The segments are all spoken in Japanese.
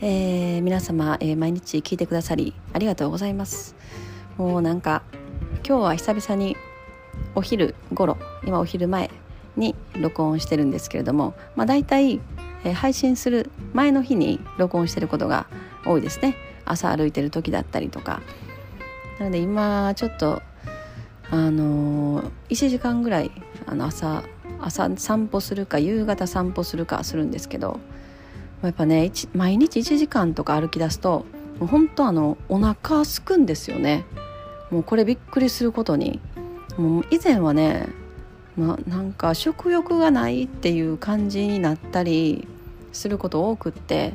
えー、皆様、えー、毎日聞いてくださりありがとうございます。もうなんか今日は久々にお昼頃今お昼前に録音してるんですけれども、まあ、大体、えー、配信する前の日に録音してることが多いですね朝歩いてる時だったりとかなので今ちょっとあのー、1時間ぐらいあの朝朝散歩するか夕方散歩するかするんですけどやっぱね毎日1時間とか歩き出すともう本当あのお腹すくんですよね。もうこれびっくりすることに。もう以前はね、ま、なんか食欲がないっていう感じになったりすること多くって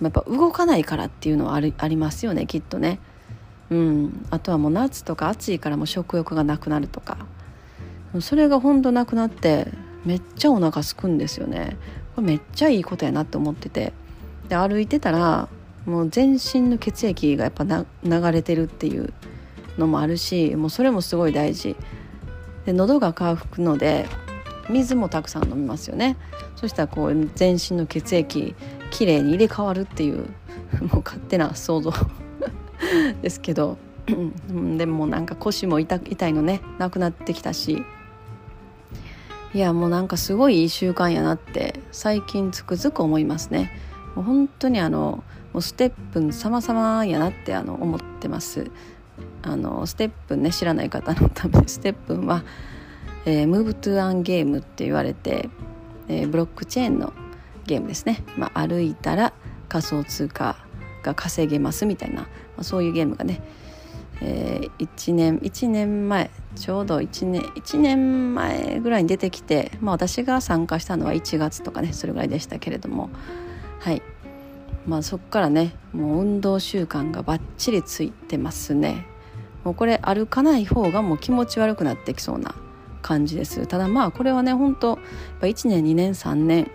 やっぱ動かないからっていうのはありありますよねきっとね。うん。あとはもう夏とか暑いからも食欲がなくなるとか。それがほんとなくなってめっちゃお腹すくんですよね。これめっちゃいいことやなって思ってて。で歩いてたらもう全身の血液がやっぱ流れてるっていうのもあるしもうそれもすごい大事。で喉が渇くので水もたくさん飲みますよね。そしたらこう全身の血液きれいに入れ替わるっていうもう勝手な想像 ですけど。でもなんか腰も痛いのね。なくなってきたし。いやもうなんかすごいいい習慣やなって最近つくづく思いますね。もう本当にあのもうステップン様々やなってあの思ってます。あのステップンね知らない方のため ステップンは、えー、ムーブトゥアンゲームって言われて、えー、ブロックチェーンのゲームですね、まあ、歩いたら仮想通貨が稼げますみたいな、まあ、そういうゲームがねえー、1年1年前ちょうど1年1年前ぐらいに出てきて、まあ、私が参加したのは1月とかねそれぐらいでしたけれども。はい。まあそっからねもう運動習慣がバッチリついてますね。もうこれ歩かない方がもう気持ち悪くなってきそうな感じです。ただまあこれはね本当1年2年3年、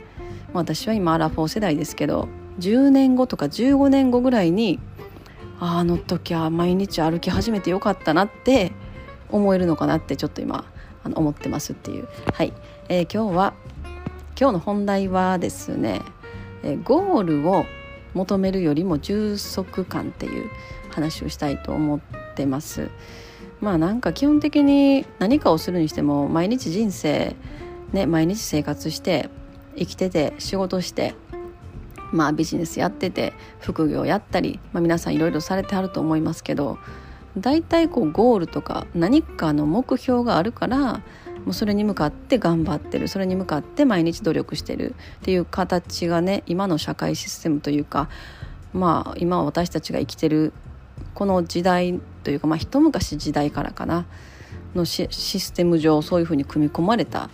まあ、私は今アラフォー世代ですけど10年後とか15年後ぐらいにあの時は毎日歩き始めてよかったなって思えるのかなってちょっと今あの思ってますっていうはい、えー、今日は今日の本題はですね、えー、ゴールを求めるよりも充足感っていう話をしたいと思ってます。まあなんか基本的に何かをするにしても毎日人生ね毎日生活して生きてて仕事してまあ、ビジネスやってて副業やったり、まあ、皆さんいろいろされてはると思いますけど大体こうゴールとか何かの目標があるからもうそれに向かって頑張ってるそれに向かって毎日努力してるっていう形がね今の社会システムというかまあ今私たちが生きてるこの時代というか、まあ、一昔時代からかなのシステム上そういうふうに組み込まれた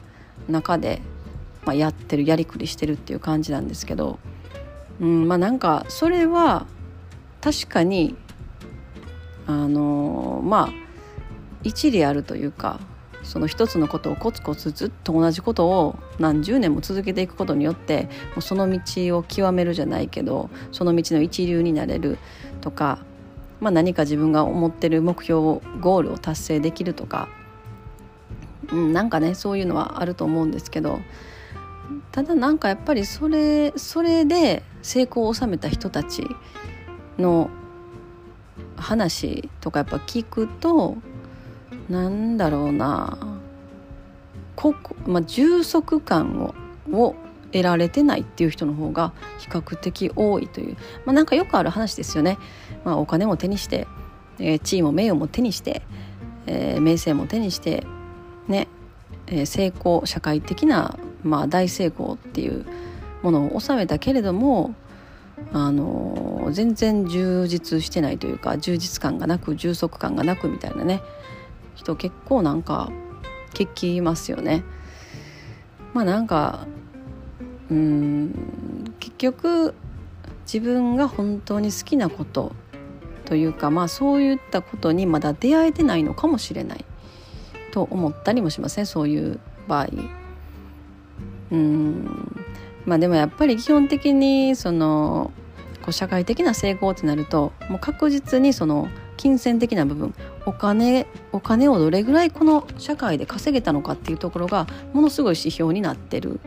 中で、まあ、やってるやりくりしてるっていう感じなんですけどうんまあなんかそれは確かにあのまあ一理あるというかその一つのことをコツコツずっと同じことを何十年も続けていくことによってもうその道を極めるじゃないけどその道の一流になれるとか、まあ、何か自分が思ってる目標をゴールを達成できるとか、うん、なんかねそういうのはあると思うんですけどただなんかやっぱりそれそれで成功を収めた人たちの話とかやっぱ聞くとなんだろうなここ、まあ、充足感をを得られてないっていう人の方が比較的多いという、まあ、なんかよくある話ですよね。まあ、お金も手にして、えー、地位も名誉も手にして、えー、名声も手にしてね、えー、成功社会的なまあ、大成功っていうものを収めたけれどもあの全然充実してないというか充実感がなく充足感がなくみたいなね人結構なんか聞きますよね。まあなんかうん結局自分が本当に好きなことというかまあそういったことにまだ出会えてないのかもしれないと思ったりもしますねそういう場合。うんまあでもやっぱり基本的にそのこう社会的な成功ってなるともう確実にその金銭的な部分お金お金をどれぐらいこの社会で稼げたのかっていうところがものすごい指標になってる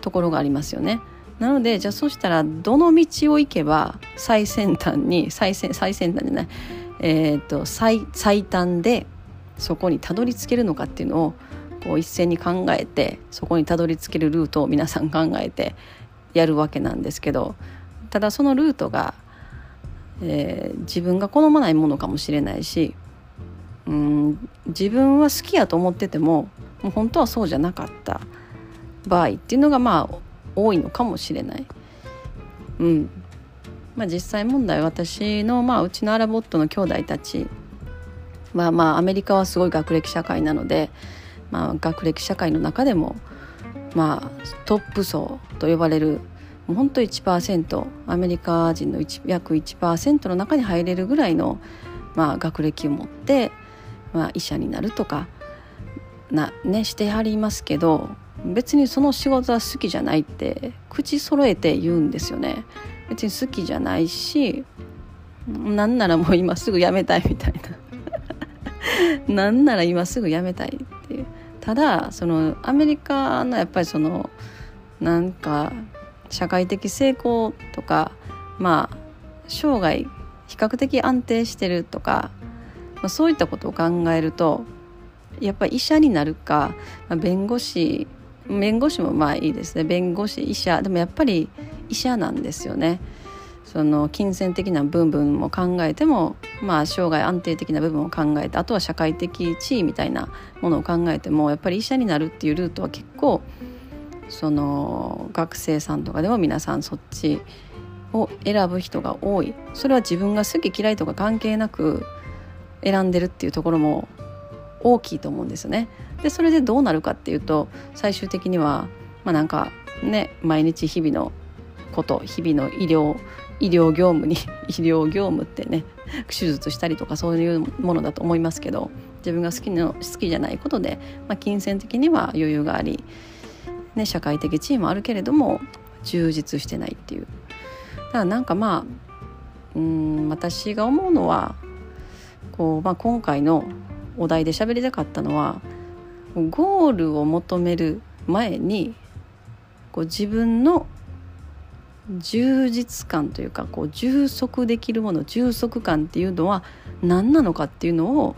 ところがありますよね。なのでじゃあそしたらどの道を行けば最先端に最先最先端じゃないえーと、最最短でそこにたどり着けるのかっていうのをこう一斉に考えてそこにたどり着けるルートを皆さん考えてやるわけなんですけどただそのルートが、えー、自分が好まないものかもしれないしうん自分は好きやと思っててももう本当はそうじゃなかった場合っていうのがまあ多いのかもしれない。うんまあ、実際問題私の、まあ、うちのアラボットの兄弟たちは、まあ、アメリカはすごい学歴社会なので、まあ、学歴社会の中でも、まあ、トップ層と呼ばれるもう本当1%アメリカ人の約1%の中に入れるぐらいの、まあ、学歴を持って、まあ、医者になるとかな、ね、してはりますけど別にその仕事は好きじゃないって口揃えて言うんですよね。別に好きじゃないしなんならもう今すぐ辞めたいみたいな。なんなら今すぐ辞めたい。ただそのアメリカのやっぱりそのなんか社会的成功とかまあ生涯比較的安定してるとか、まあ、そういったことを考えるとやっぱり医者になるか、まあ、弁護士弁護士もまあいいですね。弁護士医者。でもやっぱり医者なんですよね。その金銭的な部分も考えてもまあ生涯安定的な部分を考えてあとは社会的地位みたいなものを考えてもやっぱり医者になるっていうルートは結構その学生さんとかでも皆さんそっちを選ぶ人が多いそれは自分が好き嫌いとか関係なく選んでるっていうところも大きいと思うんですよね。でそれでどうなるかっていうと最終的にはまあなんかね毎日日々のこと日々の医療医療業務に 医療業務ってね手術したりとかそういうものだと思いますけど自分が好きの好きじゃないことで、まあ、金銭的には余裕があり、ね、社会的地位もあるけれども充実してないっていう。だからなんかまあうん私が思うのはこう、まあ、今回のお題で喋りたかったのはゴールを求める前にこう自分の充実感というかこう充足できるもの充足感っていうのは何なのかっていうのを、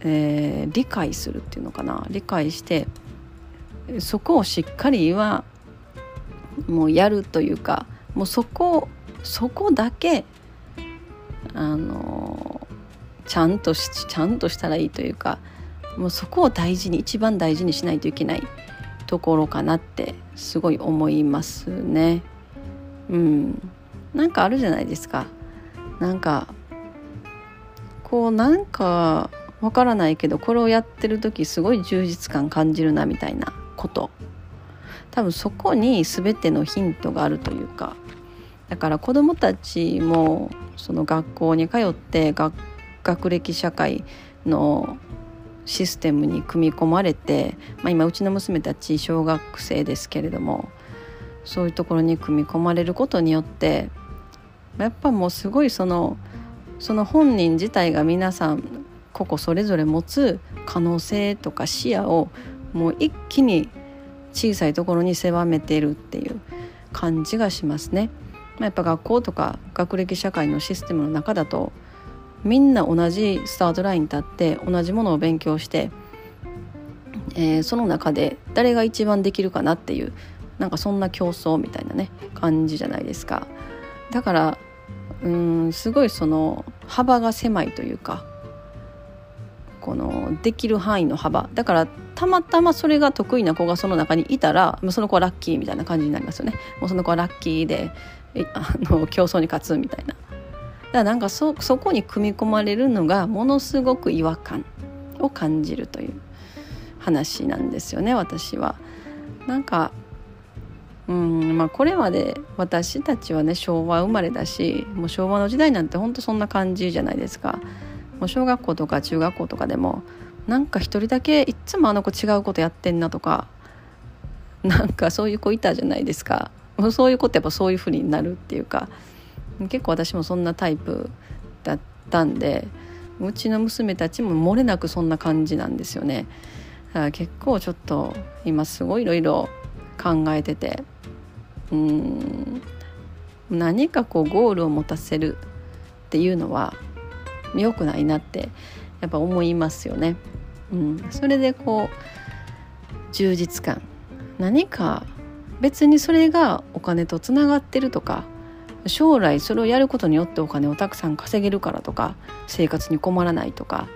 えー、理解するっていうのかな理解してそこをしっかりはもうやるというかもうそこそこだけあのちゃんとしちゃんとしたらいいというかもうそこを大事に一番大事にしないといけないところかなってすごい思いますね。うん、なんかあるじゃないですか。なんかこうなんかわからないけどこれをやってる時すごい充実感感じるなみたいなこと。多分そこに全てのヒントがあるというか。だから子どもたちもその学校に通って学歴社会のシステムに組み込まれて、まあ、今うちの娘たち小学生ですけれどもそういうところに組み込まれることによってやっぱもうすごいそのその本人自体が皆さん個々それぞれ持つ可能性とか視野をもう一気に小さいところに狭めてるっていう感じがしますね。まあ、やっぱ学校とか学歴社会のシステムの中だとみんな同じスタートラインに立って同じものを勉強して、えー、その中で誰が一番できるかなっていうなんかそんな競争みたいなね感じじゃないですか。だからうんすごいその幅が狭いというかこのできる範囲の幅だからたまたまそれが得意な子がその中にいたらもうその子はラッキーみたいな感じになりますよねもうその子はラッキーで あの競争に勝つみたいなだからなんかそそこに組み込まれるのがものすごく違和感を感じるという話なんですよね私は。なんかうんまあ、これまで私たちはね昭和生まれだしもう昭和の時代なんてほんとそんな感じじゃないですか。もう小学校とか中学校とかでもなんか一人だけいっつもあの子違うことやってんなとかなんかそういう子いたじゃないですか。そういうことやっぱそういうふうになるっていうか結構私もそんなタイプだったんでうちの娘たちも漏れなくそんな感じなんですよね。だから結構ちょっと今すごいいろいろ考えててうん。何かこうゴールを持たせるっていうのは良くないなってやっぱ思いますよね。うん、それでこう充実感。何か別にそれがお金とつながってるとか将来それをやることによってお金をたくさん稼げるからとか生活に困らないとか、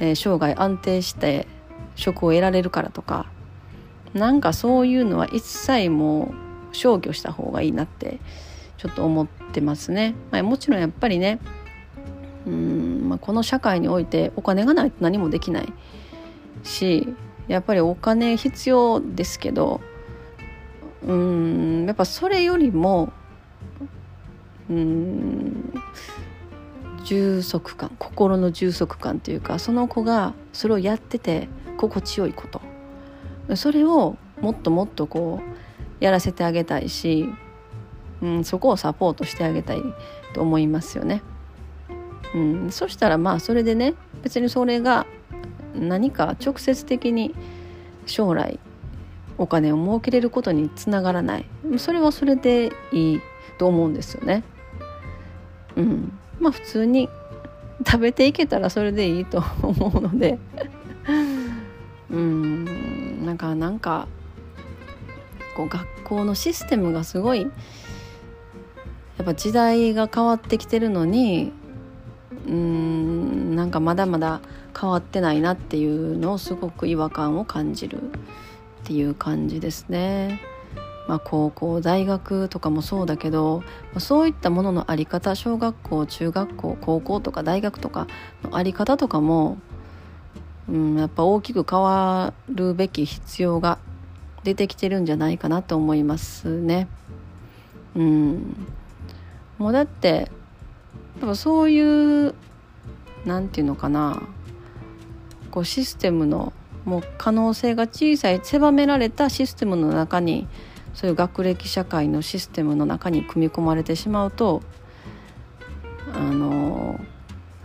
えー、生涯安定して職を得られるからとか。なんかそういうのは一切もう消去した方がいいなってちょっと思ってますね。まあ、もちろんやっぱりねうん、まあ、この社会においてお金がないと何もできないしやっぱりお金必要ですけどうんやっぱそれよりもうん充足感心の充足感というかその子がそれをやってて心地よいことそれをもっともっとこうやらせてあげたいし、うん、そこをサポートしてあげたいと思いますよね。うん、そしたらまあそれでね別にそれが何か直接的に将来お金を儲けれることにつながらないそれはそれでいいと思うんですよね。うん、まあ普通に食べていけたらそれでいいと思うのでうんなんかなんかこう学校のシステムがすごいやっぱ時代が変わってきてるのにうんなんかまだまだ変わってないなっていうのをすごく違和感を感じるっていう感じですね。まあ、高校大学とかもそうだけどそういったものの在り方小学校中学校高校とか大学とかの在り方とかも、うん、やっぱ大きく変わるべき必要が出てきてるんじゃないかなと思いますね。うん、もうだって多分そういう何て言うのかなこうシステムのもう可能性が小さい狭められたシステムの中にそういう学歴社会のシステムの中に組み込まれてしまうとあの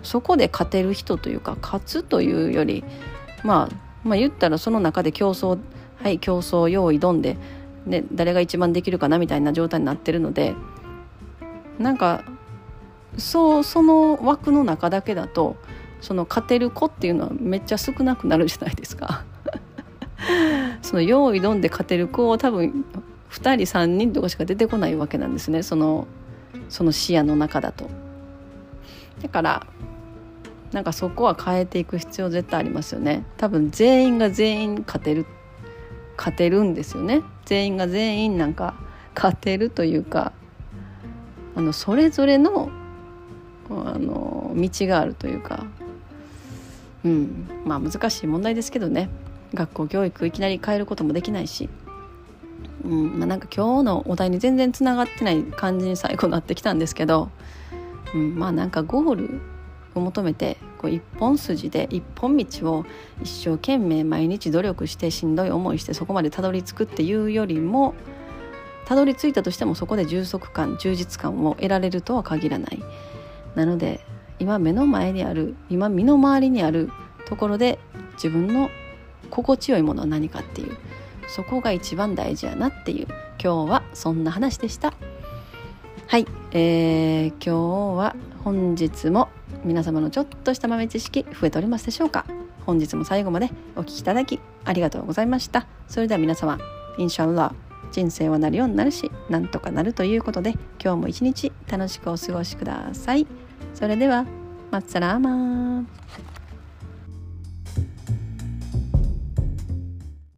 そこで勝てる人というか勝つというより、まあ、まあ言ったらその中で競争はい競争用意どんで、ね、誰が一番できるかなみたいな状態になってるのでなんかそうその枠の中だけだとその勝てる子っていうのはめっちゃ少なくなるじゃないですか。その用意どんで勝てる子を多分2人3人とかしか出てこないわけなんですねそのその視野の中だと。だからなんかそこは変えていく必要絶対ありますよね。多分全員が全員勝てる勝てるんですよね。全員が全員なんか勝てるというかあのそれぞれのあの道があるというか、うん、まあ難しい問題ですけどね。学校教育いきなり変えることもできないし、うん。まあ、なんか今日のお題に全然つながってない感じに最後なってきたんですけど、うん、まあなんかゴールを求めてこう一本筋で一本道を一生懸命毎日努力してしんどい思いしてそこまでたどり着くっていうよりもたどり着いたとしてもそこで充足感充実感を得られるとは限らない。なので今目の前にある今身の回りにあるところで自分の心地よいものは何かっていうそこが一番大事やなっていう。今日はそんな話でした。はい、えー、今日は本日も皆様のちょっとした豆知識増えておりますでしょうか？本日も最後までお聴きいただきありがとうございました。それでは皆様インシャンラ人生はなるようになるしなんとかなるということで今日も一日楽しくお過ごしください。それではマッサラーマー。